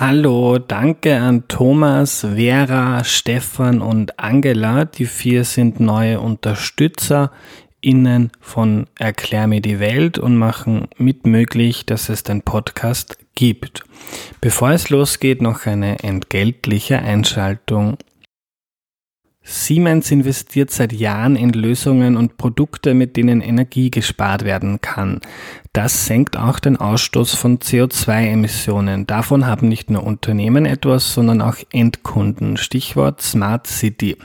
Hallo, danke an Thomas, Vera, Stefan und Angela. Die vier sind neue Unterstützer innen von Erklär mir die Welt und machen mit möglich, dass es den Podcast gibt. Bevor es losgeht, noch eine entgeltliche Einschaltung Siemens investiert seit Jahren in Lösungen und Produkte, mit denen Energie gespart werden kann. Das senkt auch den Ausstoß von CO2-Emissionen. Davon haben nicht nur Unternehmen etwas, sondern auch Endkunden. Stichwort Smart City.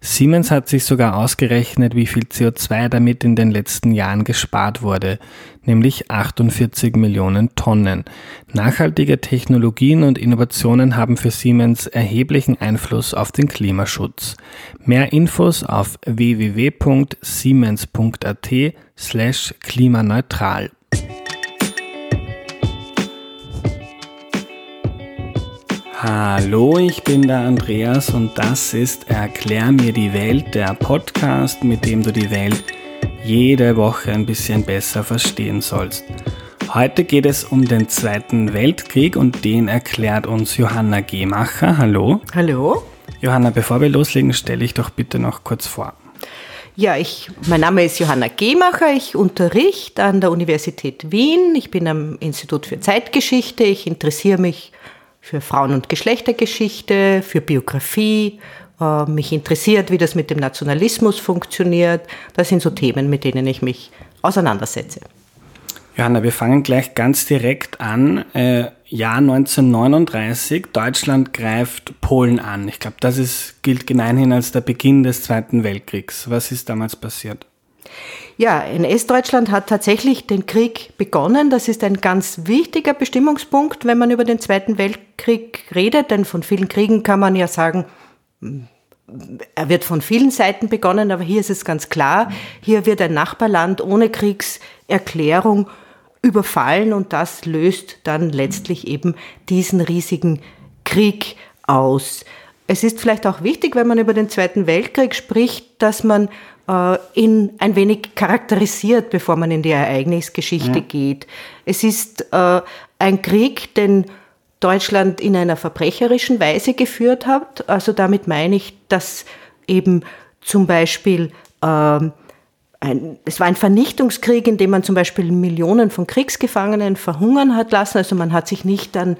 Siemens hat sich sogar ausgerechnet, wie viel CO2 damit in den letzten Jahren gespart wurde, nämlich 48 Millionen Tonnen. Nachhaltige Technologien und Innovationen haben für Siemens erheblichen Einfluss auf den Klimaschutz. Mehr Infos auf www.siemens.at slash klimaneutral. Hallo, ich bin der Andreas und das ist Erklär mir die Welt, der Podcast, mit dem du die Welt jede Woche ein bisschen besser verstehen sollst. Heute geht es um den Zweiten Weltkrieg und den erklärt uns Johanna Gemacher. Hallo. Hallo. Johanna, bevor wir loslegen, stelle ich doch bitte noch kurz vor. Ja, ich, mein Name ist Johanna Gemacher. Ich unterrichte an der Universität Wien. Ich bin am Institut für Zeitgeschichte. Ich interessiere mich für Frauen- und Geschlechtergeschichte, für Biografie. Äh, mich interessiert, wie das mit dem Nationalismus funktioniert. Das sind so Themen, mit denen ich mich auseinandersetze. Johanna, wir fangen gleich ganz direkt an. Äh, Jahr 1939, Deutschland greift Polen an. Ich glaube, das ist, gilt gemeinhin als der Beginn des Zweiten Weltkriegs. Was ist damals passiert? Ja, NS-Deutschland hat tatsächlich den Krieg begonnen. Das ist ein ganz wichtiger Bestimmungspunkt, wenn man über den Zweiten Weltkrieg redet, denn von vielen Kriegen kann man ja sagen, er wird von vielen Seiten begonnen, aber hier ist es ganz klar, hier wird ein Nachbarland ohne Kriegserklärung überfallen und das löst dann letztlich eben diesen riesigen Krieg aus. Es ist vielleicht auch wichtig, wenn man über den Zweiten Weltkrieg spricht, dass man äh, ihn ein wenig charakterisiert, bevor man in die Ereignisgeschichte ja. geht. Es ist äh, ein Krieg, den Deutschland in einer verbrecherischen Weise geführt hat. Also damit meine ich, dass eben zum Beispiel ähm, ein, es war ein Vernichtungskrieg, in dem man zum Beispiel Millionen von Kriegsgefangenen verhungern hat lassen. Also man hat sich nicht an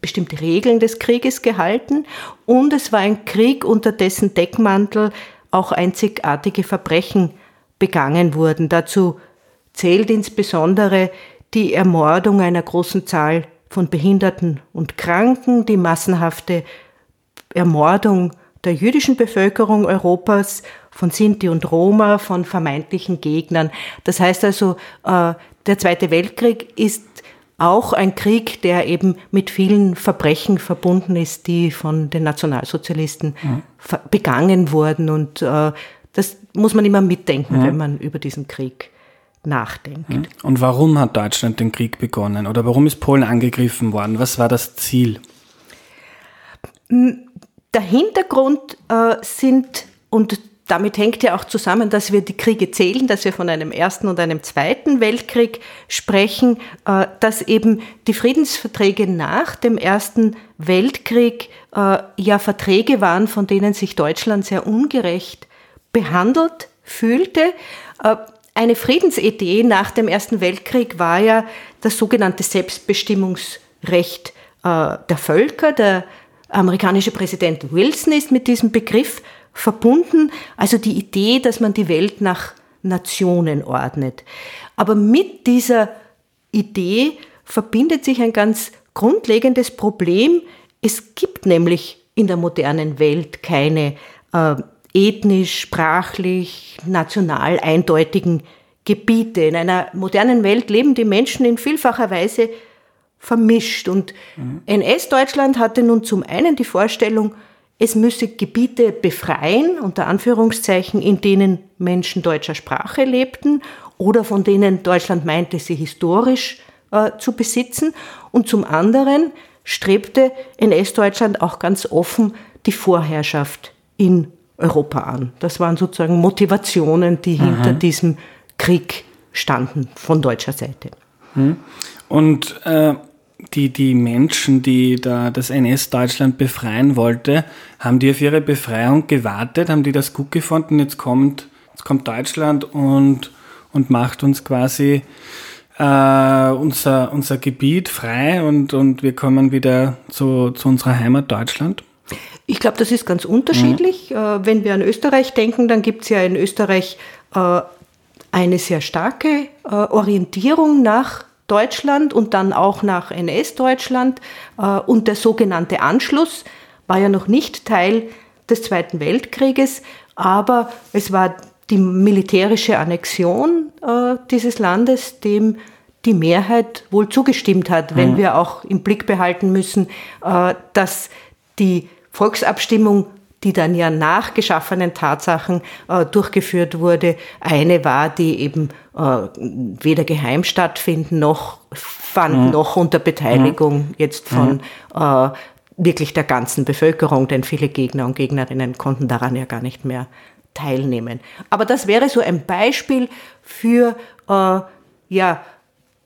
bestimmte Regeln des Krieges gehalten. Und es war ein Krieg, unter dessen Deckmantel auch einzigartige Verbrechen begangen wurden. Dazu zählt insbesondere die Ermordung einer großen Zahl von Behinderten und Kranken, die massenhafte Ermordung der jüdischen Bevölkerung Europas, von Sinti und Roma, von vermeintlichen Gegnern. Das heißt also, äh, der Zweite Weltkrieg ist auch ein Krieg, der eben mit vielen Verbrechen verbunden ist, die von den Nationalsozialisten mhm. begangen wurden. Und äh, das muss man immer mitdenken, mhm. wenn man über diesen Krieg nachdenkt. Und warum hat Deutschland den Krieg begonnen? Oder warum ist Polen angegriffen worden? Was war das Ziel? Der Hintergrund äh, sind, und damit hängt ja auch zusammen, dass wir die Kriege zählen, dass wir von einem ersten und einem zweiten Weltkrieg sprechen, äh, dass eben die Friedensverträge nach dem ersten Weltkrieg äh, ja Verträge waren, von denen sich Deutschland sehr ungerecht behandelt fühlte. Äh, eine Friedensidee nach dem Ersten Weltkrieg war ja das sogenannte Selbstbestimmungsrecht der Völker, der amerikanische Präsident Wilson ist mit diesem Begriff verbunden, also die Idee, dass man die Welt nach Nationen ordnet. Aber mit dieser Idee verbindet sich ein ganz grundlegendes Problem. Es gibt nämlich in der modernen Welt keine äh, ethnisch, sprachlich, national eindeutigen Gebiete. In einer modernen Welt leben die Menschen in vielfacher Weise vermischt. Und mhm. NS-Deutschland hatte nun zum einen die Vorstellung, es müsse Gebiete befreien, unter Anführungszeichen, in denen Menschen deutscher Sprache lebten oder von denen Deutschland meinte, sie historisch äh, zu besitzen. Und zum anderen strebte NS-Deutschland auch ganz offen die Vorherrschaft in Europa an. Das waren sozusagen Motivationen, die mhm. hinter diesem Krieg standen von deutscher Seite. Mhm. Und äh, die, die Menschen, die da das NS-Deutschland befreien wollte, haben die auf ihre Befreiung gewartet? Haben die das gut gefunden? Jetzt kommt, jetzt kommt Deutschland und, und macht uns quasi äh, unser, unser Gebiet frei und, und wir kommen wieder zu, zu unserer Heimat Deutschland? Ich glaube, das ist ganz unterschiedlich. Mhm. wenn wir an Österreich denken, dann gibt es ja in Österreich äh, eine sehr starke äh, Orientierung nach Deutschland und dann auch nach NS-Deutschland. und der sogenannte Anschluss war ja noch nicht Teil des Zweiten Weltkrieges, aber es war die militärische Annexion äh, dieses Landes, dem die Mehrheit wohl zugestimmt hat, wenn mhm. wir auch im Blick behalten müssen, äh, dass die Volksabstimmung, die dann ja nach geschaffenen Tatsachen äh, durchgeführt wurde, eine war, die eben äh, weder geheim stattfinden noch fand, mhm. noch unter Beteiligung mhm. jetzt von mhm. wirklich der ganzen Bevölkerung, denn viele Gegner und Gegnerinnen konnten daran ja gar nicht mehr teilnehmen. Aber das wäre so ein Beispiel für äh, ja,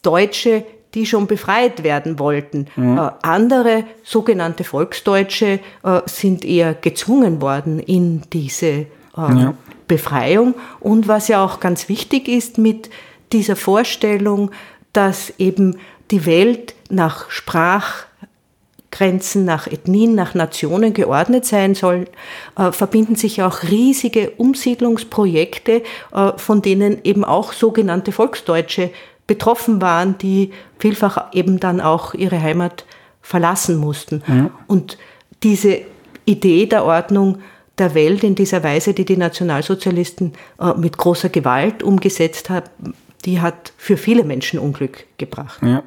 Deutsche, die schon befreit werden wollten. Mhm. Äh, andere sogenannte Volksdeutsche äh, sind eher gezwungen worden in diese äh, ja. Befreiung. Und was ja auch ganz wichtig ist mit dieser Vorstellung, dass eben die Welt nach Sprachgrenzen, nach Ethnien, nach Nationen geordnet sein soll, äh, verbinden sich auch riesige Umsiedlungsprojekte, äh, von denen eben auch sogenannte Volksdeutsche betroffen waren, die vielfach eben dann auch ihre Heimat verlassen mussten. Ja. Und diese Idee der Ordnung der Welt in dieser Weise, die die Nationalsozialisten äh, mit großer Gewalt umgesetzt haben, die hat für viele Menschen Unglück gebracht. Ja.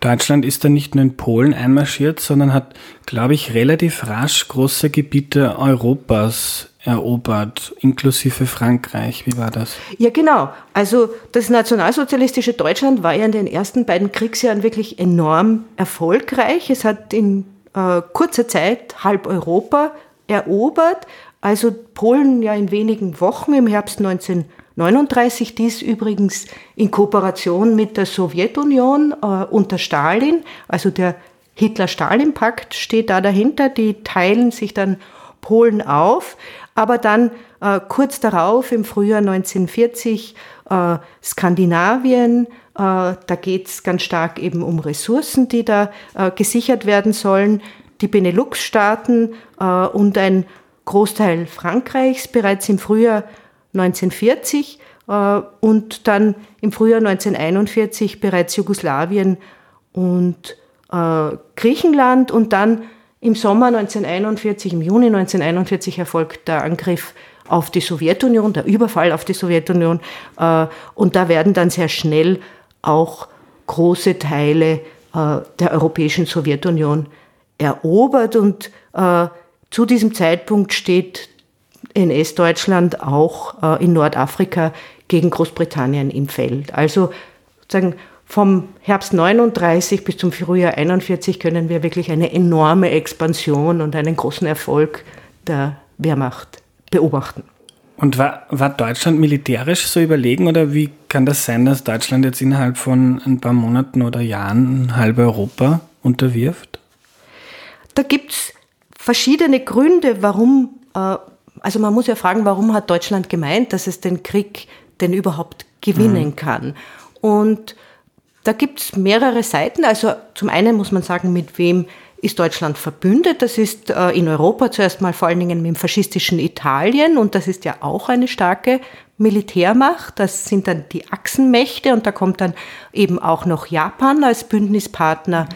Deutschland ist da nicht nur in Polen einmarschiert, sondern hat, glaube ich, relativ rasch große Gebiete Europas erobert, inklusive Frankreich. Wie war das? Ja, genau. Also das nationalsozialistische Deutschland war ja in den ersten beiden Kriegsjahren wirklich enorm erfolgreich. Es hat in äh, kurzer Zeit halb Europa erobert. Also Polen ja in wenigen Wochen im Herbst 1939, dies übrigens in Kooperation mit der Sowjetunion äh, unter Stalin, also der Hitler-Stalin-Pakt steht da dahinter, die teilen sich dann Polen auf. Aber dann äh, kurz darauf, im Frühjahr 1940, äh, Skandinavien, äh, da geht es ganz stark eben um Ressourcen, die da äh, gesichert werden sollen. Die Benelux-Staaten äh, und ein Großteil Frankreichs bereits im Frühjahr 1940 äh, und dann im Frühjahr 1941 bereits Jugoslawien und Griechenland und dann im Sommer 1941, im Juni 1941 erfolgt der Angriff auf die Sowjetunion, der Überfall auf die Sowjetunion. Äh, und da werden dann sehr schnell auch große Teile äh, der europäischen Sowjetunion erobert. Und äh, zu diesem Zeitpunkt steht NS-Deutschland auch in Nordafrika gegen Großbritannien im Feld. Also sozusagen vom Herbst 39 bis zum Frühjahr 41 können wir wirklich eine enorme Expansion und einen großen Erfolg der Wehrmacht beobachten. Und war, war Deutschland militärisch so überlegen oder wie kann das sein, dass Deutschland jetzt innerhalb von ein paar Monaten oder Jahren halb Europa unterwirft? Da gibt es verschiedene Gründe, warum, äh, also man muss ja fragen, warum hat Deutschland gemeint, dass es den Krieg denn überhaupt gewinnen mhm. kann. Und da gibt es mehrere Seiten. Also zum einen muss man sagen, mit wem ist Deutschland verbündet. Das ist äh, in Europa zuerst mal vor allen Dingen mit dem faschistischen Italien und das ist ja auch eine starke Militärmacht. Das sind dann die Achsenmächte und da kommt dann eben auch noch Japan als Bündnispartner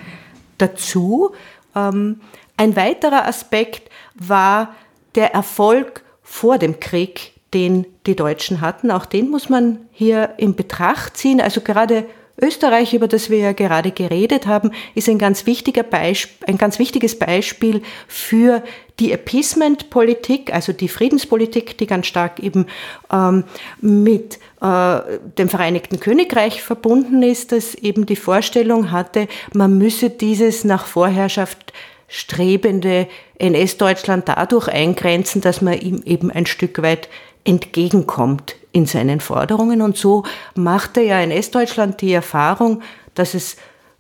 dazu. Ähm, ein weiterer Aspekt war der Erfolg vor dem Krieg, den die Deutschen hatten. Auch den muss man hier in Betracht ziehen. Also gerade Österreich, über das wir ja gerade geredet haben, ist ein ganz, wichtiger Beisp ein ganz wichtiges Beispiel für die Appeasement-Politik, also die Friedenspolitik, die ganz stark eben ähm, mit äh, dem Vereinigten Königreich verbunden ist, das eben die Vorstellung hatte, man müsse dieses nach Vorherrschaft strebende NS-Deutschland dadurch eingrenzen, dass man ihm eben ein Stück weit entgegenkommt in seinen Forderungen. Und so machte ja in Estdeutschland die Erfahrung, dass es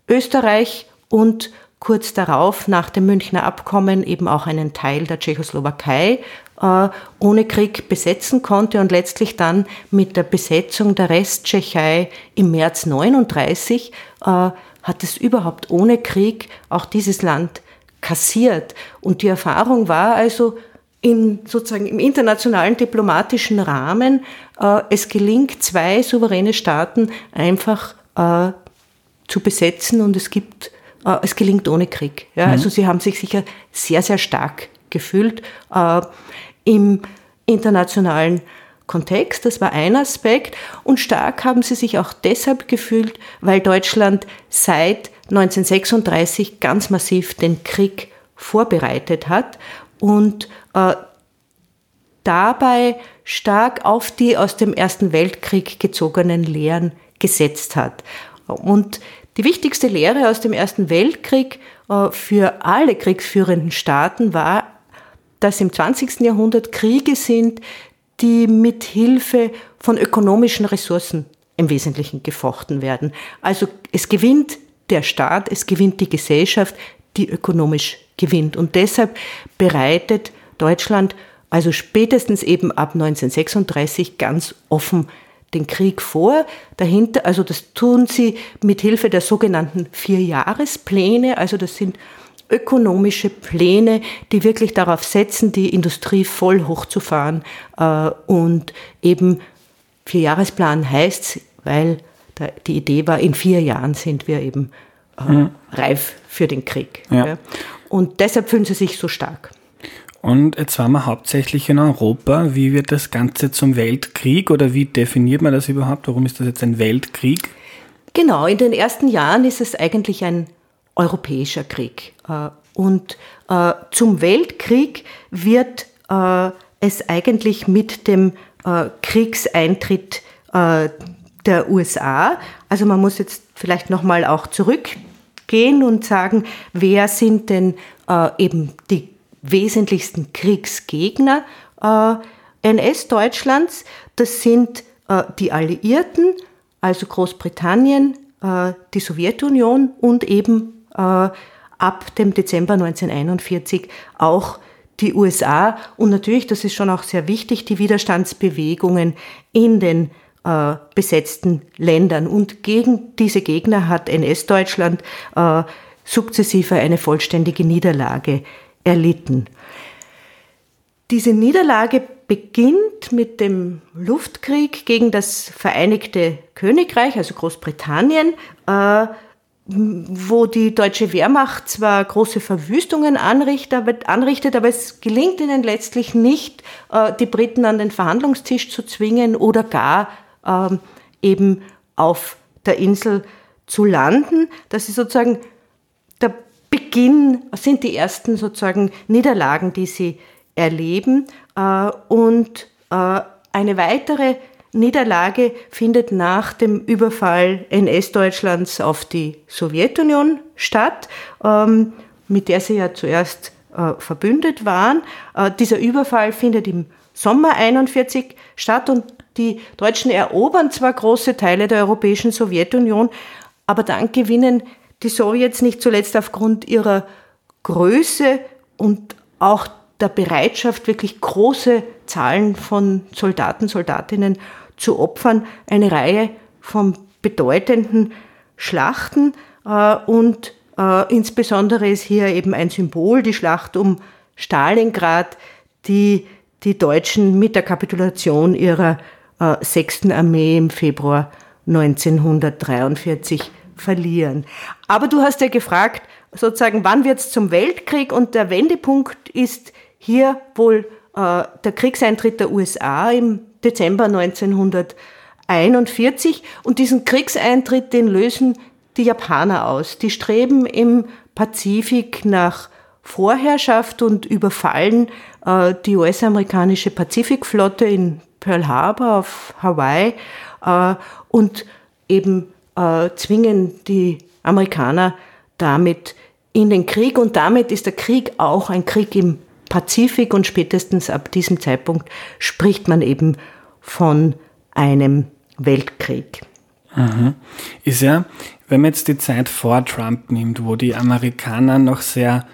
Österreich und kurz darauf nach dem Münchner Abkommen eben auch einen Teil der Tschechoslowakei äh, ohne Krieg besetzen konnte und letztlich dann mit der Besetzung der Resttschechei im März 39 äh, hat es überhaupt ohne Krieg auch dieses Land kassiert. Und die Erfahrung war also, in, sozusagen im internationalen diplomatischen Rahmen, äh, es gelingt, zwei souveräne Staaten einfach äh, zu besetzen und es gibt, äh, es gelingt ohne Krieg. Ja? Mhm. Also sie haben sich sicher sehr, sehr stark gefühlt äh, im internationalen Kontext. Das war ein Aspekt. Und stark haben sie sich auch deshalb gefühlt, weil Deutschland seit 1936 ganz massiv den Krieg vorbereitet hat und äh, dabei stark auf die aus dem Ersten Weltkrieg gezogenen Lehren gesetzt hat. Und die wichtigste Lehre aus dem Ersten Weltkrieg äh, für alle kriegsführenden Staaten war, dass im 20. Jahrhundert Kriege sind, die mit Hilfe von ökonomischen Ressourcen im Wesentlichen gefochten werden. Also es gewinnt der Staat, es gewinnt die Gesellschaft, die ökonomisch gewinnt. Und deshalb bereitet Deutschland also spätestens eben ab 1936 ganz offen den Krieg vor. Dahinter, also das tun sie mit Hilfe der sogenannten Vierjahrespläne. Also das sind ökonomische Pläne, die wirklich darauf setzen, die Industrie voll hochzufahren. Äh, und eben Vierjahresplan heißt, weil die Idee war, in vier Jahren sind wir eben mhm. reif für den Krieg. Ja. Und deshalb fühlen sie sich so stark. Und jetzt waren wir hauptsächlich in Europa. Wie wird das Ganze zum Weltkrieg oder wie definiert man das überhaupt? Warum ist das jetzt ein Weltkrieg? Genau, in den ersten Jahren ist es eigentlich ein europäischer Krieg. Äh, und äh, zum Weltkrieg wird äh, es eigentlich mit dem Kriegseintritt der USA, also man muss jetzt vielleicht nochmal auch zurückgehen und sagen, wer sind denn eben die wesentlichsten Kriegsgegner äh, NS-Deutschlands. Das sind äh, die Alliierten, also Großbritannien, äh, die Sowjetunion und eben äh, ab dem Dezember 1941 auch die USA und natürlich, das ist schon auch sehr wichtig, die Widerstandsbewegungen in den äh, besetzten Ländern. Und gegen diese Gegner hat NS-Deutschland äh, sukzessive eine vollständige Niederlage erlitten. Diese Niederlage beginnt mit dem Luftkrieg gegen das Vereinigte Königreich, also Großbritannien, äh, wo die deutsche Wehrmacht zwar große Verwüstungen anrichtet, aber es gelingt ihnen letztlich nicht, äh, die Briten an den Verhandlungstisch zu zwingen oder gar ähm, eben auf der Insel zu landen. Das ist sozusagen der Beginn sind die ersten sozusagen Niederlagen, die sie erleben. Äh, und äh, eine weitere Niederlage findet nach dem Überfall NS-Deutschlands auf die Sowjetunion statt, ähm, mit der sie ja zuerst äh, verbündet waren. Dieser Überfall findet im Sommer 41 statt und die Deutschen erobern zwar große Teile der europäischen Sowjetunion, aber dann gewinnen die Sowjets nicht zuletzt aufgrund ihrer Größe und auch der Bereitschaft, wirklich große Zahlen von Soldaten, Soldatinnen zu opfern, eine Reihe von bedeutenden Schlachten äh, und äh, insbesondere ist hier eben ein Symbol, die Schlacht um Stalingrad, die die Deutschen mit der Kapitulation ihrer äh, 6. Armee im Februar 1943 verlieren. Aber du hast ja gefragt, sozusagen, wann wird es zum Weltkrieg? Und der Wendepunkt ist hier wohl äh, der Kriegseintritt der USA im Dezember 1941. Und diesen Kriegseintritt, den lösen die Japaner aus. Die streben im Pazifik nach Vorherrschaft und überfallen äh, die US-amerikanische Pazifikflotte in Pearl Harbor auf Hawaii äh, und eben äh, zwingen die Amerikaner damit in den Krieg und damit ist der Krieg auch ein Krieg im Pazifik und spätestens ab diesem Zeitpunkt spricht man eben von einem Weltkrieg. Mhm. Ist ja, Wenn man jetzt die Zeit vor Trump nimmt, wo die Amerikaner noch sehr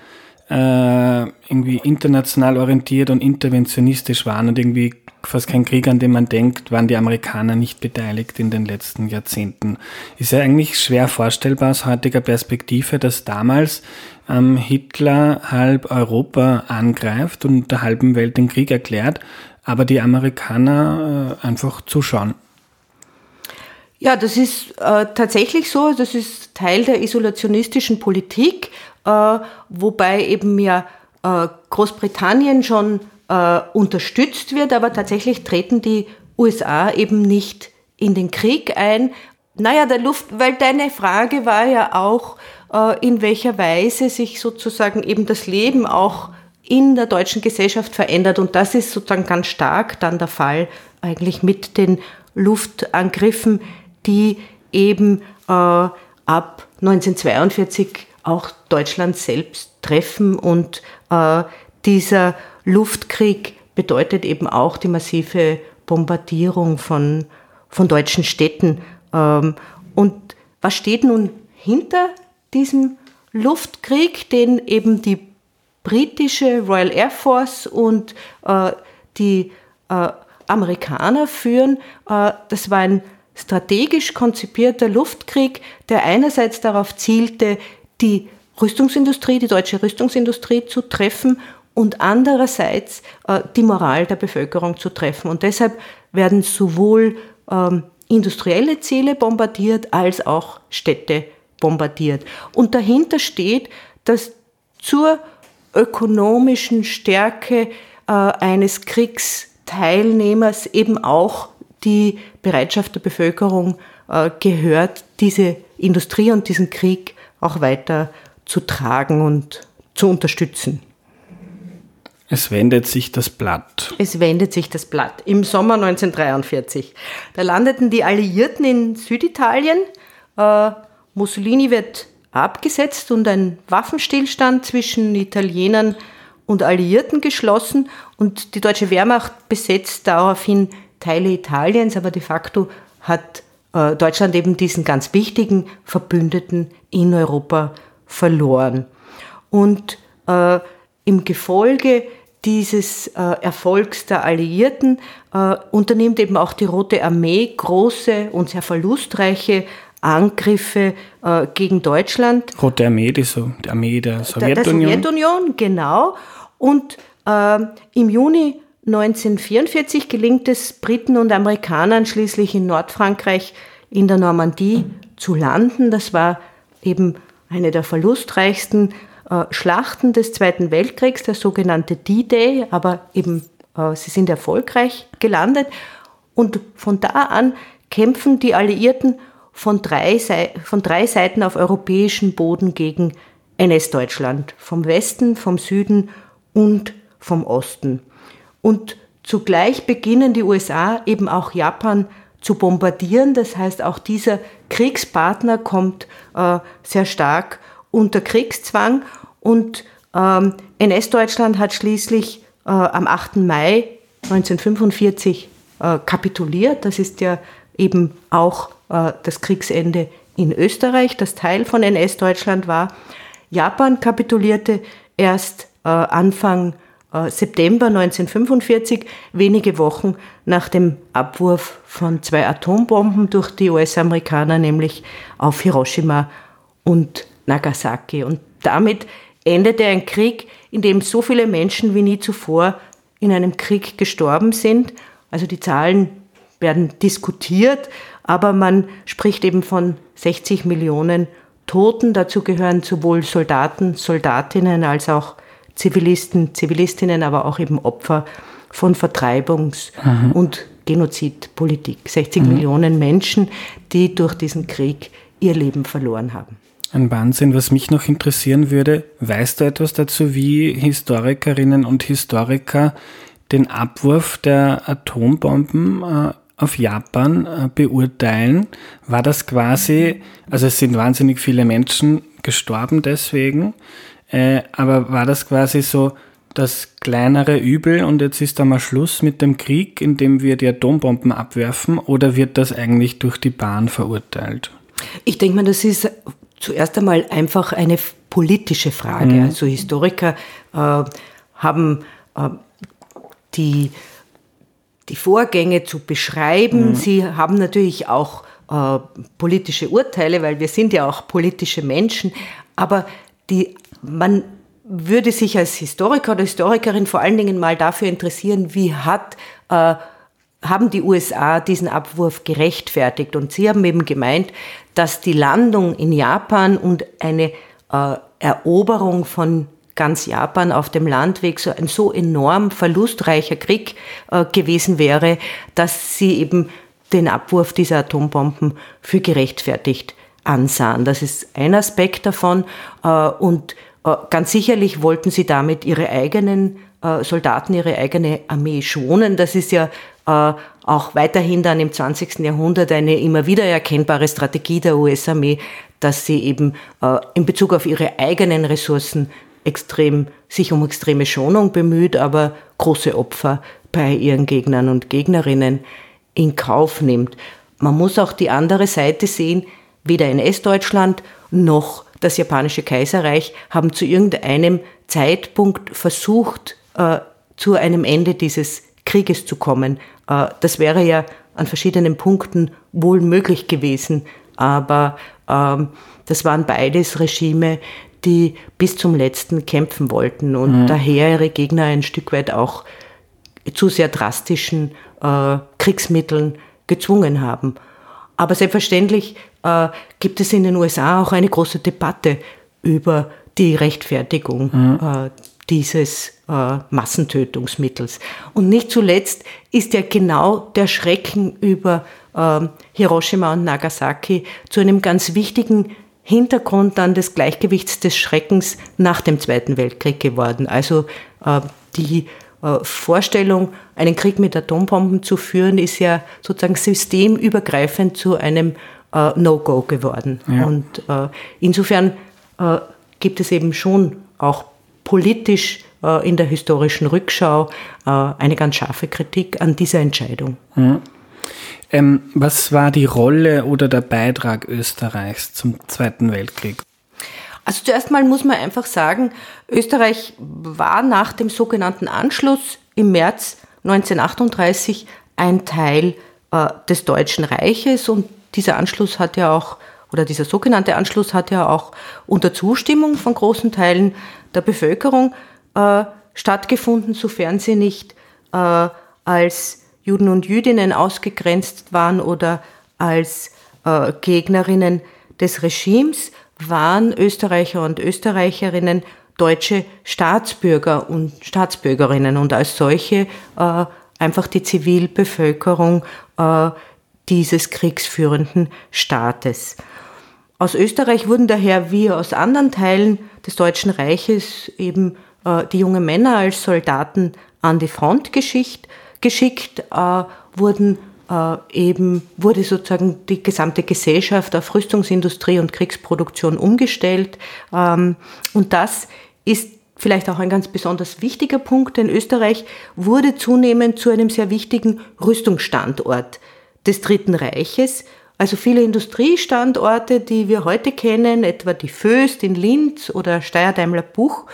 äh, irgendwie international orientiert und interventionistisch waren und irgendwie fast kein Krieg, an den man denkt, waren die Amerikaner nicht beteiligt in den letzten Jahrzehnten. Ist ja eigentlich schwer vorstellbar aus heutiger Perspektive, dass damals ähm, Hitler halb Europa angreift und der halben Welt den Krieg erklärt, aber die Amerikaner äh, einfach zuschauen. Ja, das ist äh, tatsächlich so. Das ist Teil der isolationistischen Politik, äh, wobei eben ja äh, Großbritannien schon äh, unterstützt wird, aber tatsächlich treten die USA eben nicht in den Krieg ein. Naja, der Luft, weil deine Frage war ja auch, äh, in welcher Weise sich sozusagen eben das Leben auch in der deutschen Gesellschaft verändert. Und das ist sozusagen ganz stark dann der Fall eigentlich mit den Luftangriffen, die eben äh, ab 1942 auch Deutschland selbst treffen. Und äh, dieser Luftkrieg bedeutet eben auch die massive Bombardierung von, von deutschen Städten. Ähm, und was steht nun hinter diesem Luftkrieg, den eben die britische Royal Air Force und äh, die äh, Amerikaner führen? Äh, das war ein strategisch konzipierter Luftkrieg, der einerseits darauf zielte, die Rüstungsindustrie, die deutsche Rüstungsindustrie zu treffen und andererseits äh, die Moral der Bevölkerung zu treffen. Und deshalb werden sowohl ähm, industrielle Ziele bombardiert als auch Städte bombardiert. Und dahinter steht, dass zur ökonomischen Stärke äh, eines Kriegsteilnehmers eben auch die Bereitschaft der Bevölkerung äh, gehört, diese Industrie und diesen Krieg auch weiter zu tragen und zu unterstützen. Es wendet sich das Blatt. Es wendet sich das Blatt. Im Sommer 1943. Da landeten die Alliierten in Süditalien. Äh, Mussolini wird abgesetzt und ein Waffenstillstand zwischen Italienern und Alliierten geschlossen. Und die deutsche Wehrmacht besetzt daraufhin Teile Italiens, aber de facto hat äh, Deutschland eben diesen ganz wichtigen Verbündeten in Europa verloren. Und äh, im Gefolge dieses äh, Erfolgs der Alliierten äh, unternimmt eben auch die Rote Armee große und sehr verlustreiche Angriffe äh, gegen Deutschland. Rote Armee, die, so, die Armee der Sowjetunion. Der, der Sowjetunion, genau. Und äh, im Juni 1944 gelingt es Briten und Amerikanern schließlich in Nordfrankreich in der Normandie zu landen. Das war eben eine der verlustreichsten Schlachten des Zweiten Weltkriegs, der sogenannte D-Day, aber eben äh, sie sind erfolgreich gelandet. Und von da an kämpfen die Alliierten von drei, von drei Seiten auf europäischem Boden gegen NS-Deutschland. Vom Westen, vom Süden und vom Osten. Und zugleich beginnen die USA eben auch Japan zu bombardieren. Das heißt, auch dieser Kriegspartner kommt äh, sehr stark unter Kriegszwang und ähm, NS-Deutschland hat schließlich äh, am 8. Mai 1945 äh, kapituliert. Das ist ja eben auch äh, das Kriegsende in Österreich, das Teil von NS-Deutschland war. Japan kapitulierte erst äh, Anfang äh, September 1945, wenige Wochen nach dem Abwurf von zwei Atombomben durch die US-Amerikaner, nämlich auf Hiroshima und Nagasaki. Und damit endete ein Krieg, in dem so viele Menschen wie nie zuvor in einem Krieg gestorben sind. Also die Zahlen werden diskutiert, aber man spricht eben von 60 Millionen Toten. Dazu gehören sowohl Soldaten, Soldatinnen als auch Zivilisten, Zivilistinnen, aber auch eben Opfer von Vertreibungs- mhm. und Genozidpolitik. 60 mhm. Millionen Menschen, die durch diesen Krieg ihr Leben verloren haben. Ein Wahnsinn. Was mich noch interessieren würde, weißt du etwas dazu, wie Historikerinnen und Historiker den Abwurf der Atombomben äh, auf Japan äh, beurteilen? War das quasi, also es sind wahnsinnig viele Menschen gestorben deswegen, äh, aber war das quasi so das kleinere Übel und jetzt ist da mal Schluss mit dem Krieg, indem wir die Atombomben abwerfen oder wird das eigentlich durch die Bahn verurteilt? Ich denke mal, das ist zuerst einmal einfach eine politische Frage. Mhm. Also Historiker äh, haben äh, die, die Vorgänge zu beschreiben. Mhm. Sie haben natürlich auch äh, politische Urteile, weil wir sind ja auch politische Menschen. Aber die, man würde sich als Historiker oder Historikerin vor allen Dingen mal dafür interessieren, wie hat äh, haben die USA diesen Abwurf gerechtfertigt. Und sie haben eben gemeint, dass die Landung in Japan und eine äh, Eroberung von ganz Japan auf dem Landweg so ein so enorm verlustreicher Krieg äh, gewesen wäre, dass sie eben den Abwurf dieser Atombomben für gerechtfertigt ansahen. Das ist ein Aspekt davon. Äh, und äh, ganz sicherlich wollten sie damit ihre eigenen äh, Soldaten, ihre eigene Armee schonen. Das ist ja auch weiterhin dann im 20. Jahrhundert eine immer wieder erkennbare Strategie der US-Armee, dass sie eben äh, in Bezug auf ihre eigenen Ressourcen extrem, sich um extreme Schonung bemüht, aber große Opfer bei ihren Gegnern und Gegnerinnen in Kauf nimmt. Man muss auch die andere Seite sehen, weder in Estdeutschland noch das japanische Kaiserreich haben zu irgendeinem Zeitpunkt versucht, äh, zu einem Ende dieses Krieges zu kommen. Äh, das wäre ja an verschiedenen Punkten wohl möglich gewesen, aber ähm, das waren beides Regime, die bis zum letzten kämpfen wollten und mhm. daher ihre Gegner ein Stück weit auch zu sehr drastischen äh, Kriegsmitteln gezwungen haben. Aber selbstverständlich äh, gibt es in den USA auch eine große Debatte über die Rechtfertigung mhm. äh, dieses äh, Massentötungsmittels. Und nicht zuletzt ist ja genau der Schrecken über äh, Hiroshima und Nagasaki zu einem ganz wichtigen Hintergrund dann des Gleichgewichts des Schreckens nach dem Zweiten Weltkrieg geworden. Also äh, die äh, Vorstellung, einen Krieg mit Atombomben zu führen, ist ja sozusagen systemübergreifend zu einem äh, No-Go geworden. Ja. Und äh, insofern gibt es eben schon auch politisch in der historischen Rückschau äh, eine ganz scharfe Kritik an dieser Entscheidung. Mhm. Ähm, was war die Rolle oder der Beitrag Österreichs zum Zweiten Weltkrieg? Also zuerst mal muss man einfach sagen, Österreich war nach dem sogenannten Anschluss im März 1938 ein Teil äh, des Deutschen Reiches und dieser Anschluss hat ja auch, oder dieser sogenannte Anschluss hat ja auch unter Zustimmung von großen Teilen der Bevölkerung äh, stattgefunden, sofern sie nicht äh, als Juden und Jüdinnen ausgegrenzt waren oder als äh, Gegnerinnen des Regimes, waren Österreicher und Österreicherinnen deutsche Staatsbürger und Staatsbürgerinnen und als solche äh, einfach die Zivilbevölkerung äh, dieses kriegsführenden Staates. Aus Österreich wurden daher wie aus anderen Teilen des Deutschen Reiches eben die jungen Männer als Soldaten an die Front geschickt, geschickt äh, wurden äh, eben, wurde sozusagen die gesamte Gesellschaft auf Rüstungsindustrie und Kriegsproduktion umgestellt. Ähm, und das ist vielleicht auch ein ganz besonders wichtiger Punkt, denn Österreich wurde zunehmend zu einem sehr wichtigen Rüstungsstandort des Dritten Reiches. Also viele Industriestandorte, die wir heute kennen, etwa die Föst in Linz oder Steyr-Daimler Buch,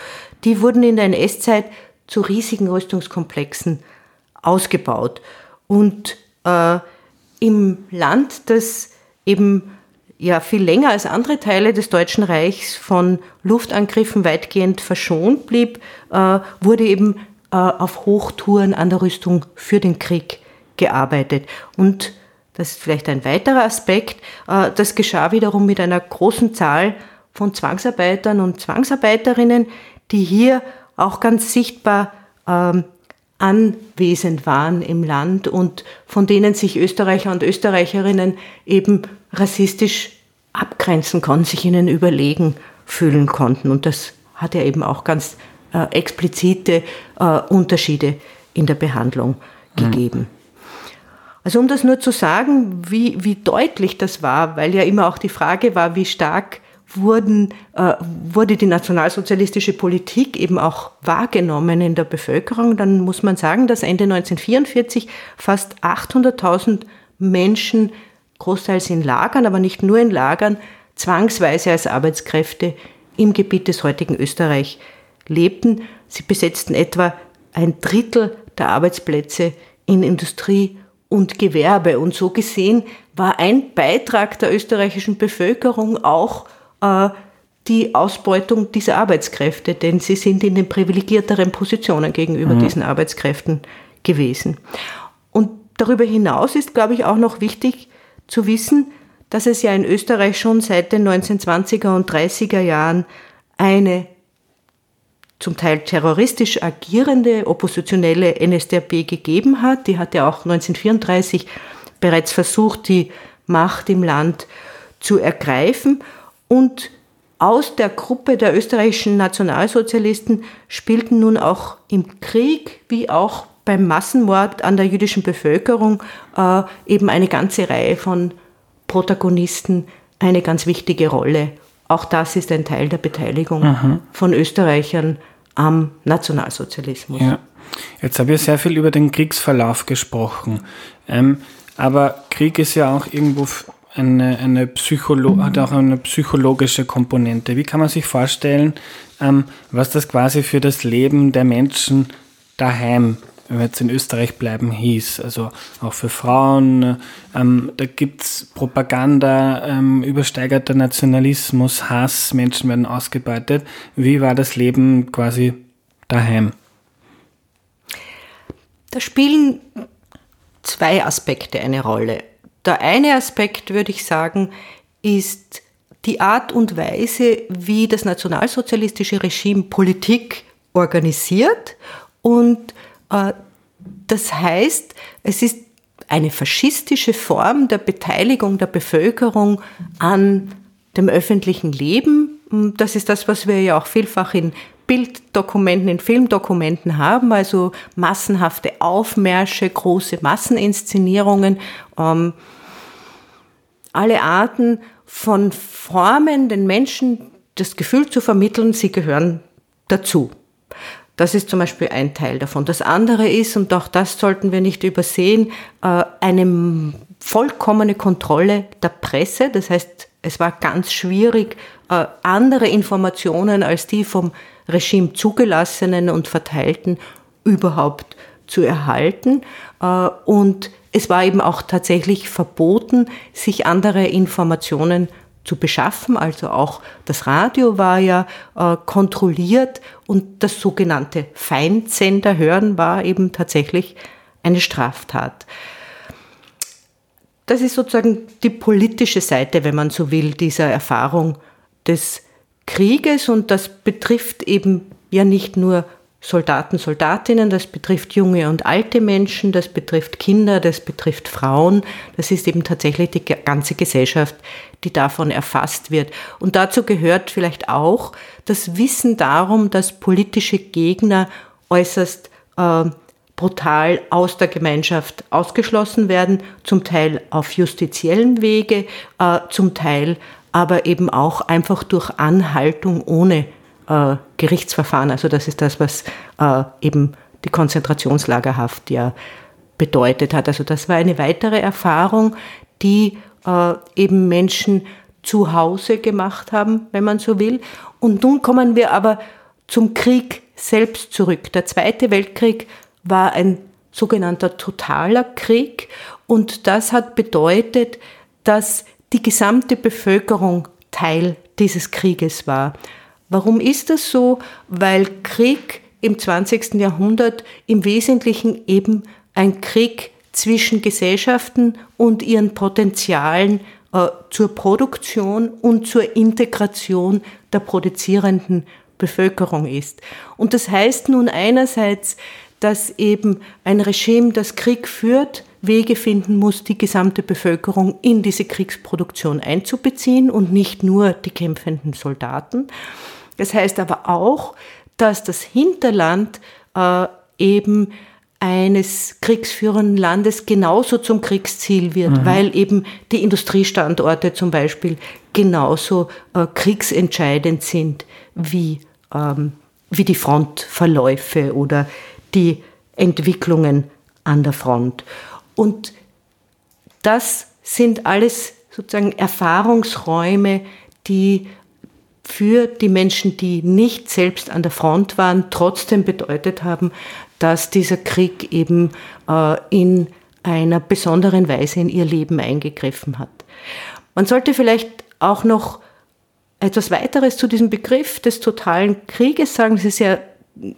die wurden in der NS-Zeit zu riesigen Rüstungskomplexen ausgebaut. Und äh, im Land, das eben ja viel länger als andere Teile des Deutschen Reichs von Luftangriffen weitgehend verschont blieb, äh, wurde eben äh, auf Hochtouren an der Rüstung für den Krieg gearbeitet. Und das ist vielleicht ein weiterer Aspekt, äh, das geschah wiederum mit einer großen Zahl von Zwangsarbeitern und Zwangsarbeiterinnen, die hier auch ganz sichtbar ähm, anwesend waren im Land und von denen sich Österreicher und Österreicherinnen eben rassistisch abgrenzen konnten, sich ihnen überlegen fühlen konnten. Und das hat ja eben auch ganz äh, explizite äh, Unterschiede in der Behandlung mhm. gegeben. Also um das nur zu sagen, wie, wie deutlich das war, weil ja immer auch die Frage war, wie stark wurden, äh, wurde die nationalsozialistische Politik eben auch wahrgenommen in der Bevölkerung, dann muss man sagen, dass Ende 1944 fast 800.000 Menschen großteils in Lagern, aber nicht nur in Lagern, zwangsweise als Arbeitskräfte im Gebiet des heutigen Österreich lebten. Sie besetzten etwa ein Drittel der Arbeitsplätze in Industrie und Gewerbe. Und so gesehen war ein Beitrag der österreichischen Bevölkerung auch die Ausbeutung dieser Arbeitskräfte, denn sie sind in den privilegierteren Positionen gegenüber mhm. diesen Arbeitskräften gewesen. Und darüber hinaus ist, glaube ich, auch noch wichtig zu wissen, dass es ja in Österreich schon seit den 1920er und 30er Jahren eine zum Teil terroristisch agierende oppositionelle NSDAP gegeben hat. Die hat ja auch 1934 bereits versucht, die Macht im Land zu ergreifen. Und aus der Gruppe der österreichischen Nationalsozialisten spielten nun auch im Krieg wie auch beim Massenmord an der jüdischen Bevölkerung äh, eben eine ganze Reihe von Protagonisten eine ganz wichtige Rolle. Auch das ist ein Teil der Beteiligung mhm. von Österreichern am Nationalsozialismus. Ja. Jetzt habe ich sehr viel über den Kriegsverlauf gesprochen. Ähm, aber Krieg ist ja auch irgendwo eine, eine Psycholo hat auch eine psychologische Komponente. Wie kann man sich vorstellen, ähm, was das quasi für das Leben der Menschen daheim, wenn wir jetzt in Österreich bleiben, hieß? Also auch für Frauen. Ähm, da gibt es Propaganda, ähm, übersteigerter Nationalismus, Hass, Menschen werden ausgebeutet. Wie war das Leben quasi daheim? Da spielen zwei Aspekte eine Rolle. Der eine Aspekt, würde ich sagen, ist die Art und Weise, wie das nationalsozialistische Regime Politik organisiert. Und äh, das heißt, es ist eine faschistische Form der Beteiligung der Bevölkerung an dem öffentlichen Leben. Das ist das, was wir ja auch vielfach in Bilddokumenten, in Filmdokumenten haben, also massenhafte Aufmärsche, große Masseninszenierungen, ähm, alle Arten von Formen, den Menschen das Gefühl zu vermitteln, sie gehören dazu. Das ist zum Beispiel ein Teil davon. Das andere ist, und auch das sollten wir nicht übersehen, äh, eine vollkommene Kontrolle der Presse. Das heißt, es war ganz schwierig, äh, andere Informationen als die vom Regime zugelassenen und verteilten überhaupt zu erhalten. Äh, und es war eben auch tatsächlich verboten, sich andere Informationen zu beschaffen. Also auch das Radio war ja äh, kontrolliert und das sogenannte Feindsender hören war eben tatsächlich eine Straftat. Das ist sozusagen die politische Seite, wenn man so will, dieser Erfahrung des Krieges und das betrifft eben ja nicht nur Soldaten, Soldatinnen, das betrifft junge und alte Menschen, das betrifft Kinder, das betrifft Frauen, das ist eben tatsächlich die ganze Gesellschaft, die davon erfasst wird. Und dazu gehört vielleicht auch das Wissen darum, dass politische Gegner äußerst äh, brutal aus der Gemeinschaft ausgeschlossen werden, zum Teil auf justiziellen Wege, äh, zum Teil aber eben auch einfach durch Anhaltung ohne äh, Gerichtsverfahren. Also das ist das, was äh, eben die Konzentrationslagerhaft ja bedeutet hat. Also das war eine weitere Erfahrung, die äh, eben Menschen zu Hause gemacht haben, wenn man so will. Und nun kommen wir aber zum Krieg selbst zurück. Der Zweite Weltkrieg war ein sogenannter totaler Krieg und das hat bedeutet, dass die gesamte Bevölkerung Teil dieses Krieges war. Warum ist das so? Weil Krieg im 20. Jahrhundert im Wesentlichen eben ein Krieg zwischen Gesellschaften und ihren Potenzialen äh, zur Produktion und zur Integration der produzierenden Bevölkerung ist. Und das heißt nun einerseits, dass eben ein Regime, das Krieg führt, Wege finden muss, die gesamte Bevölkerung in diese Kriegsproduktion einzubeziehen und nicht nur die kämpfenden Soldaten. Das heißt aber auch, dass das Hinterland äh, eben eines kriegsführenden Landes genauso zum Kriegsziel wird, mhm. weil eben die Industriestandorte zum Beispiel genauso äh, kriegsentscheidend sind wie, ähm, wie die Frontverläufe oder die Entwicklungen an der Front. Und das sind alles sozusagen Erfahrungsräume, die für die Menschen, die nicht selbst an der Front waren, trotzdem bedeutet haben, dass dieser Krieg eben äh, in einer besonderen Weise in ihr Leben eingegriffen hat. Man sollte vielleicht auch noch etwas weiteres zu diesem Begriff des totalen Krieges sagen. Es ist ja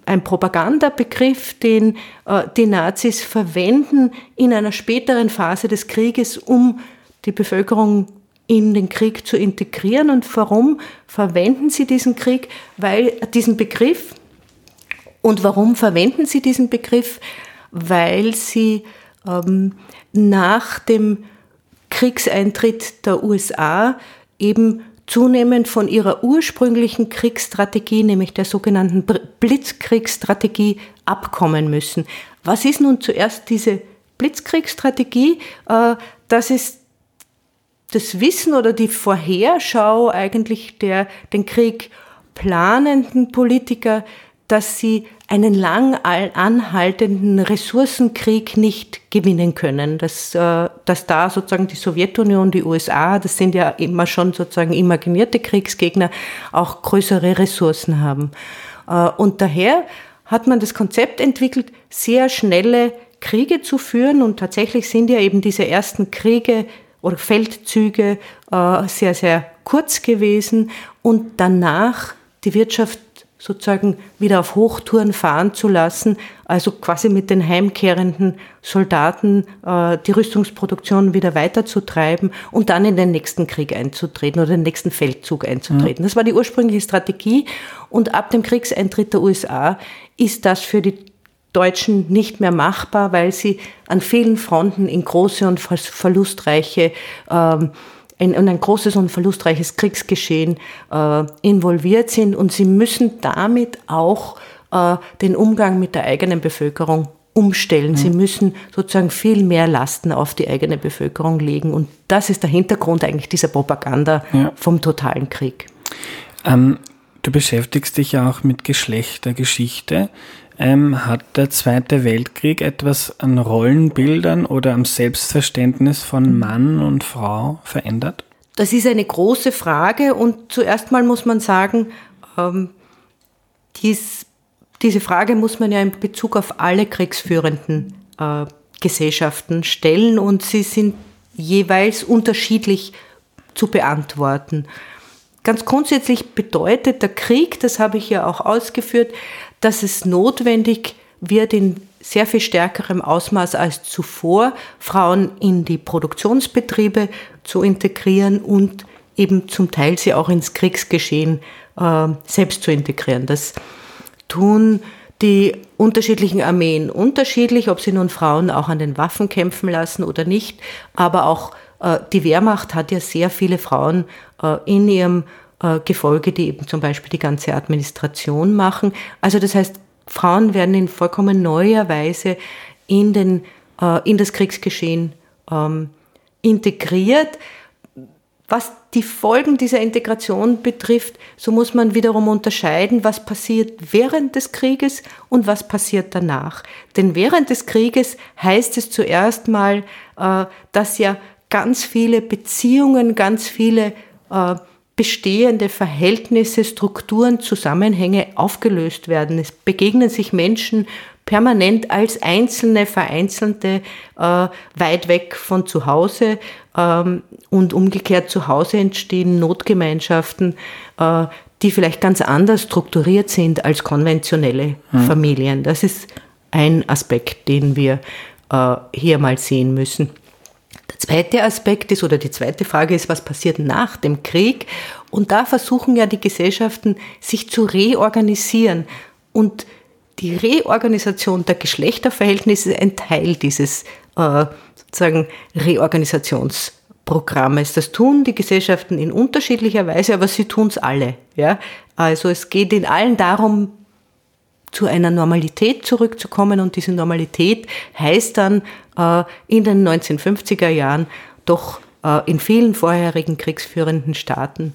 ein Propagandabegriff, den äh, die Nazis verwenden in einer späteren Phase des Krieges, um die Bevölkerung in den Krieg zu integrieren. Und warum verwenden sie diesen Krieg? Weil diesen Begriff und warum verwenden sie diesen Begriff? Weil sie ähm, nach dem Kriegseintritt der USA eben zunehmend von ihrer ursprünglichen Kriegsstrategie, nämlich der sogenannten Blitzkriegsstrategie, abkommen müssen. Was ist nun zuerst diese Blitzkriegsstrategie? Äh, das ist das Wissen oder die Vorherschau eigentlich der den Krieg planenden Politiker, dass sie einen lang anhaltenden Ressourcenkrieg nicht gewinnen können. Dass, äh, dass da sozusagen die Sowjetunion, die USA, das sind ja immer schon sozusagen imaginierte Kriegsgegner, auch größere Ressourcen haben. Äh, und daher hat man das Konzept entwickelt, sehr schnelle Kriege zu führen. Und tatsächlich sind ja eben diese ersten Kriege oder Feldzüge äh, sehr, sehr kurz gewesen und danach die Wirtschaft sozusagen wieder auf Hochtouren fahren zu lassen, also quasi mit den heimkehrenden Soldaten äh, die Rüstungsproduktion wieder weiterzutreiben und dann in den nächsten Krieg einzutreten oder den nächsten Feldzug einzutreten. Mhm. Das war die ursprüngliche Strategie und ab dem Kriegseintritt der USA ist das für die Deutschen nicht mehr machbar, weil sie an vielen Fronten in große und verlustreiche ähm, in, in ein großes und verlustreiches Kriegsgeschehen äh, involviert sind und sie müssen damit auch äh, den Umgang mit der eigenen Bevölkerung umstellen. Mhm. Sie müssen sozusagen viel mehr Lasten auf die eigene Bevölkerung legen und das ist der Hintergrund eigentlich dieser Propaganda ja. vom totalen Krieg. Ähm, du beschäftigst dich ja auch mit Geschlechtergeschichte. Ähm, hat der Zweite Weltkrieg etwas an Rollenbildern oder am Selbstverständnis von Mann und Frau verändert? Das ist eine große Frage und zuerst mal muss man sagen, ähm, dies, diese Frage muss man ja in Bezug auf alle kriegsführenden äh, Gesellschaften stellen und sie sind jeweils unterschiedlich zu beantworten. Ganz grundsätzlich bedeutet der Krieg, das habe ich ja auch ausgeführt, dass es notwendig wird, in sehr viel stärkerem Ausmaß als zuvor Frauen in die Produktionsbetriebe zu integrieren und eben zum Teil sie auch ins Kriegsgeschehen äh, selbst zu integrieren. Das tun die unterschiedlichen Armeen unterschiedlich, ob sie nun Frauen auch an den Waffen kämpfen lassen oder nicht. Aber auch die Wehrmacht hat ja sehr viele Frauen äh, in ihrem äh, Gefolge, die eben zum Beispiel die ganze Administration machen. Also das heißt, Frauen werden in vollkommen neuer Weise in, den, äh, in das Kriegsgeschehen ähm, integriert. Was die Folgen dieser Integration betrifft, so muss man wiederum unterscheiden, was passiert während des Krieges und was passiert danach. Denn während des Krieges heißt es zuerst mal, äh, dass ja ganz viele Beziehungen, ganz viele äh, bestehende Verhältnisse, Strukturen, Zusammenhänge aufgelöst werden. Es begegnen sich Menschen permanent als einzelne, vereinzelte, äh, weit weg von zu Hause ähm, und umgekehrt zu Hause entstehen Notgemeinschaften, äh, die vielleicht ganz anders strukturiert sind als konventionelle mhm. Familien. Das ist ein Aspekt, den wir äh, hier mal sehen müssen. Zweite Aspekt ist, oder die zweite Frage ist, was passiert nach dem Krieg? Und da versuchen ja die Gesellschaften, sich zu reorganisieren. Und die Reorganisation der Geschlechterverhältnisse ist ein Teil dieses äh, sozusagen Reorganisationsprogrammes. Das tun die Gesellschaften in unterschiedlicher Weise, aber sie tun es alle. Ja? Also es geht in allen darum, zu einer Normalität zurückzukommen. Und diese Normalität heißt dann äh, in den 1950er Jahren doch äh, in vielen vorherigen kriegsführenden Staaten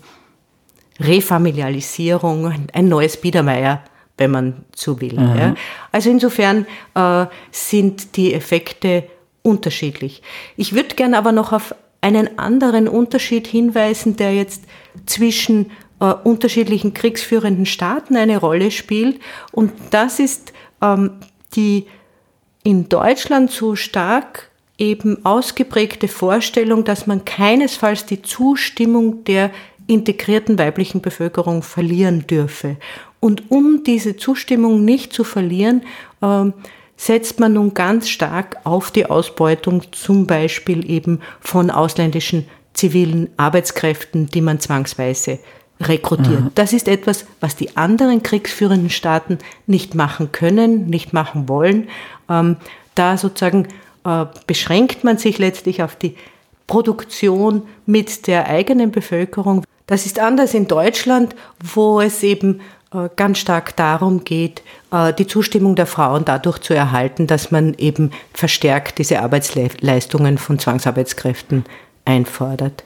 Refamilialisierung, ein neues Biedermeier, wenn man so will. Mhm. Ja. Also insofern äh, sind die Effekte unterschiedlich. Ich würde gerne aber noch auf einen anderen Unterschied hinweisen, der jetzt zwischen äh, unterschiedlichen kriegsführenden Staaten eine Rolle spielt. Und das ist ähm, die in Deutschland so stark eben ausgeprägte Vorstellung, dass man keinesfalls die Zustimmung der integrierten weiblichen Bevölkerung verlieren dürfe. Und um diese Zustimmung nicht zu verlieren, äh, setzt man nun ganz stark auf die Ausbeutung zum Beispiel eben von ausländischen zivilen Arbeitskräften, die man zwangsweise rekrutiert. Mhm. Das ist etwas, was die anderen kriegsführenden Staaten nicht machen können, nicht machen wollen. Ähm, da sozusagen äh, beschränkt man sich letztlich auf die Produktion mit der eigenen Bevölkerung. Das ist anders in Deutschland, wo es eben äh, ganz stark darum geht, äh, die Zustimmung der Frauen dadurch zu erhalten, dass man eben verstärkt diese Arbeitsleistungen von Zwangsarbeitskräften einfordert.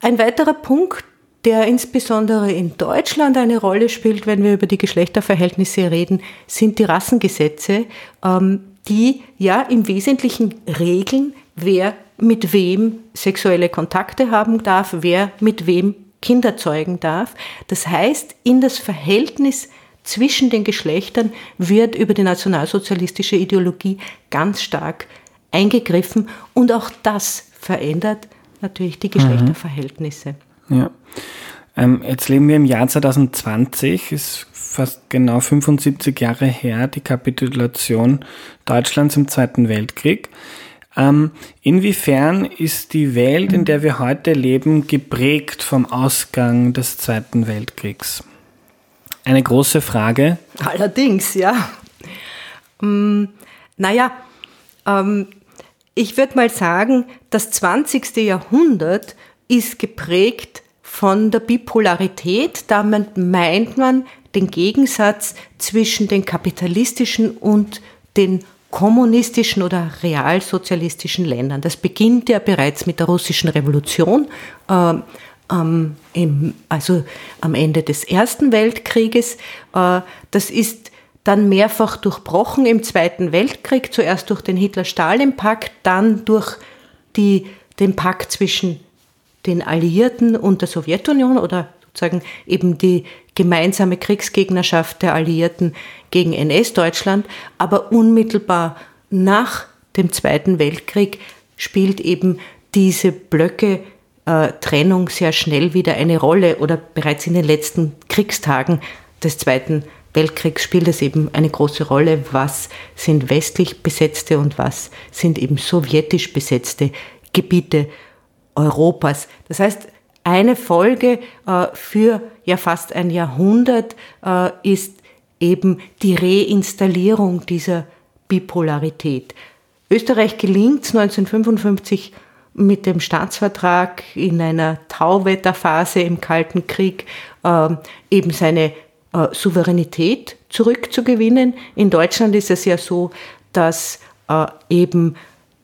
Ein weiterer Punkt, der insbesondere in Deutschland eine Rolle spielt, wenn wir über die Geschlechterverhältnisse reden, sind die Rassengesetze, ähm, die ja im Wesentlichen regeln, wer mit wem sexuelle Kontakte haben darf, wer mit wem Kinder zeugen darf. Das heißt, in das Verhältnis zwischen den Geschlechtern wird über die nationalsozialistische Ideologie ganz stark eingegriffen und auch das verändert natürlich die Geschlechterverhältnisse. Ja. Ähm, jetzt leben wir im Jahr 2020, ist fast genau 75 Jahre her, die Kapitulation Deutschlands im Zweiten Weltkrieg. Ähm, inwiefern ist die Welt, in der wir heute leben, geprägt vom Ausgang des Zweiten Weltkriegs? Eine große Frage. Allerdings, ja. Ähm, naja, ähm, ich würde mal sagen, das 20. Jahrhundert ist geprägt von der Bipolarität. Damit meint man den Gegensatz zwischen den kapitalistischen und den kommunistischen oder realsozialistischen Ländern. Das beginnt ja bereits mit der russischen Revolution, äh, ähm, im, also am Ende des Ersten Weltkrieges. Äh, das ist dann mehrfach durchbrochen im Zweiten Weltkrieg, zuerst durch den Hitler-Stalin-Pakt, dann durch die, den Pakt zwischen den Alliierten und der Sowjetunion oder sozusagen eben die gemeinsame Kriegsgegnerschaft der Alliierten gegen NS-Deutschland, aber unmittelbar nach dem Zweiten Weltkrieg spielt eben diese Blöcke äh, Trennung sehr schnell wieder eine Rolle oder bereits in den letzten Kriegstagen des Zweiten Weltkriegs spielt es eben eine große Rolle, was sind westlich besetzte und was sind eben sowjetisch besetzte Gebiete Europas. Das heißt, eine Folge äh, für ja fast ein Jahrhundert äh, ist eben die Reinstallierung dieser Bipolarität. Österreich gelingt es 1955 mit dem Staatsvertrag in einer Tauwetterphase im Kalten Krieg äh, eben seine äh, Souveränität zurückzugewinnen. In Deutschland ist es ja so, dass äh, eben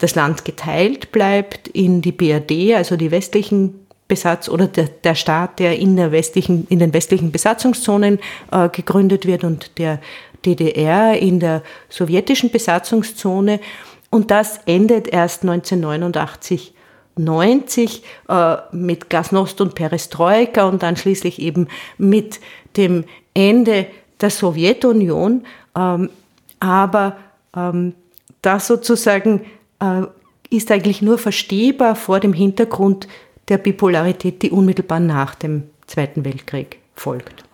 das Land geteilt bleibt in die BRD, also die westlichen Besatz oder der, der Staat, der in, der westlichen, in den westlichen Besatzungszonen äh, gegründet wird und der DDR in der sowjetischen Besatzungszone. Und das endet erst 1989. 90 äh, mit Gasnost und Perestroika und dann schließlich eben mit dem Ende der Sowjetunion. Ähm, aber ähm, das sozusagen ist eigentlich nur verstehbar vor dem Hintergrund der Bipolarität, die unmittelbar nach dem Zweiten Weltkrieg folgt.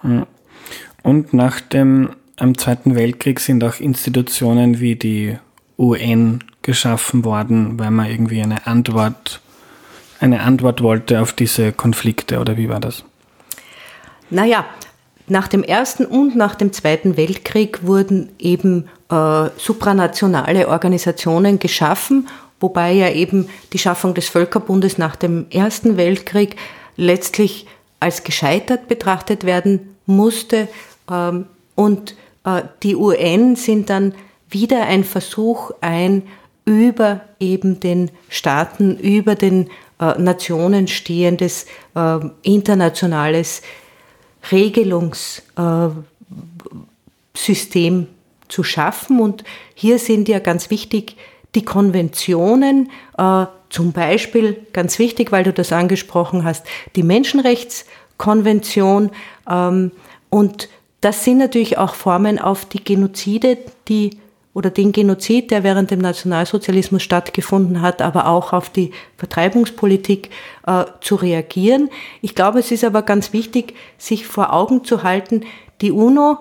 Und nach dem Zweiten Weltkrieg sind auch Institutionen wie die UN geschaffen worden, weil man irgendwie eine Antwort, eine Antwort wollte auf diese Konflikte, oder wie war das? Naja, nach dem Ersten und nach dem Zweiten Weltkrieg wurden eben äh, supranationale Organisationen geschaffen wobei ja eben die Schaffung des Völkerbundes nach dem Ersten Weltkrieg letztlich als gescheitert betrachtet werden musste. Ähm, und äh, die UN sind dann wieder ein Versuch, ein über eben den Staaten, über den äh, Nationen stehendes äh, internationales Regelungssystem zu schaffen. Und hier sind ja ganz wichtig die Konventionen, äh, zum Beispiel, ganz wichtig, weil du das angesprochen hast, die Menschenrechtskonvention ähm, und das sind natürlich auch Formen auf die Genozide, die oder den Genozid, der während dem Nationalsozialismus stattgefunden hat, aber auch auf die Vertreibungspolitik äh, zu reagieren. Ich glaube, es ist aber ganz wichtig, sich vor Augen zu halten, die UNO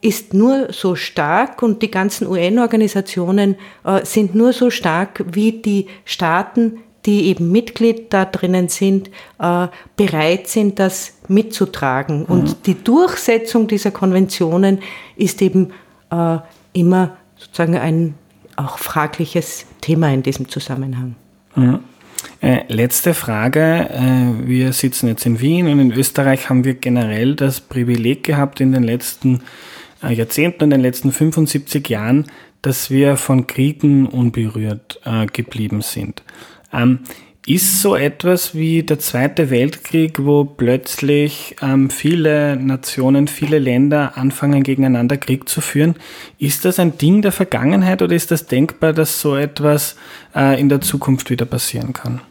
ist nur so stark und die ganzen UN-Organisationen äh, sind nur so stark, wie die Staaten, die eben Mitglied da drinnen sind, äh, bereit sind, das mitzutragen. Mhm. Und die Durchsetzung dieser Konventionen ist eben äh, immer sozusagen ein auch fragliches Thema in diesem Zusammenhang. Mhm. Äh, letzte Frage. Äh, wir sitzen jetzt in Wien und in Österreich haben wir generell das Privileg gehabt in den letzten äh, Jahrzehnten und den letzten 75 Jahren, dass wir von Kriegen unberührt äh, geblieben sind. Ähm, ist so etwas wie der Zweite Weltkrieg, wo plötzlich ähm, viele Nationen, viele Länder anfangen gegeneinander Krieg zu führen. Ist das ein Ding der Vergangenheit oder ist das denkbar, dass so etwas äh, in der Zukunft wieder passieren kann?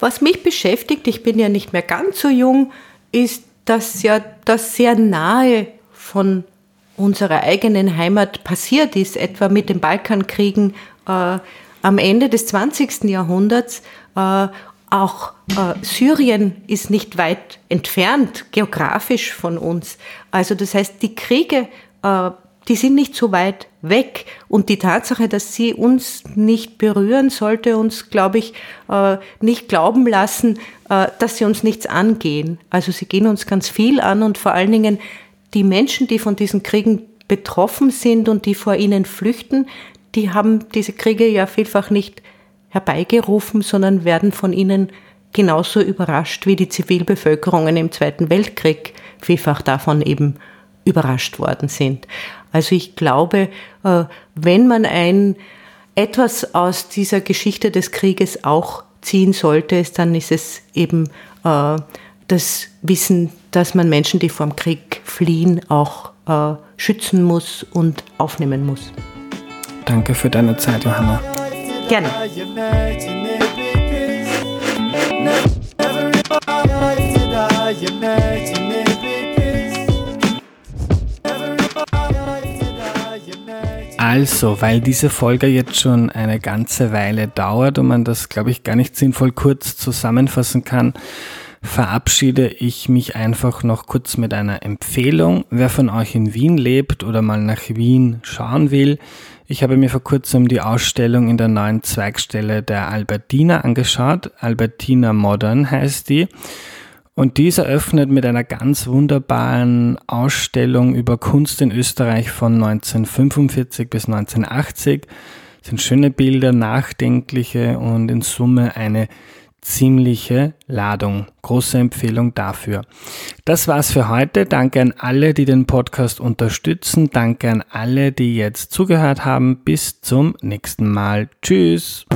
Was mich beschäftigt, ich bin ja nicht mehr ganz so jung, ist, dass ja das sehr nahe von unserer eigenen Heimat passiert ist, etwa mit den Balkankriegen. Äh, am Ende des 20. Jahrhunderts äh, auch äh, Syrien ist nicht weit entfernt, geografisch von uns. Also das heißt, die Kriege, äh, die sind nicht so weit weg. Und die Tatsache, dass sie uns nicht berühren, sollte uns, glaube ich, äh, nicht glauben lassen, äh, dass sie uns nichts angehen. Also sie gehen uns ganz viel an und vor allen Dingen die Menschen, die von diesen Kriegen betroffen sind und die vor ihnen flüchten, die haben diese Kriege ja vielfach nicht herbeigerufen, sondern werden von ihnen genauso überrascht wie die Zivilbevölkerungen im Zweiten Weltkrieg vielfach davon eben überrascht worden sind. Also ich glaube, äh, wenn man ein etwas aus dieser Geschichte des Krieges auch ziehen sollte, dann ist es eben äh, das Wissen, dass man Menschen, die vom Krieg fliehen, auch äh, schützen muss und aufnehmen muss. Danke für deine Zeit, Johanna. Gerne. Also, weil diese Folge jetzt schon eine ganze Weile dauert und man das, glaube ich, gar nicht sinnvoll kurz zusammenfassen kann, verabschiede ich mich einfach noch kurz mit einer Empfehlung. Wer von euch in Wien lebt oder mal nach Wien schauen will, ich habe mir vor kurzem die Ausstellung in der neuen Zweigstelle der Albertina angeschaut. Albertina Modern heißt die. Und dies eröffnet mit einer ganz wunderbaren Ausstellung über Kunst in Österreich von 1945 bis 1980. Das sind schöne Bilder, nachdenkliche und in Summe eine ziemliche Ladung. Große Empfehlung dafür. Das war's für heute. Danke an alle, die den Podcast unterstützen. Danke an alle, die jetzt zugehört haben. Bis zum nächsten Mal. Tschüss.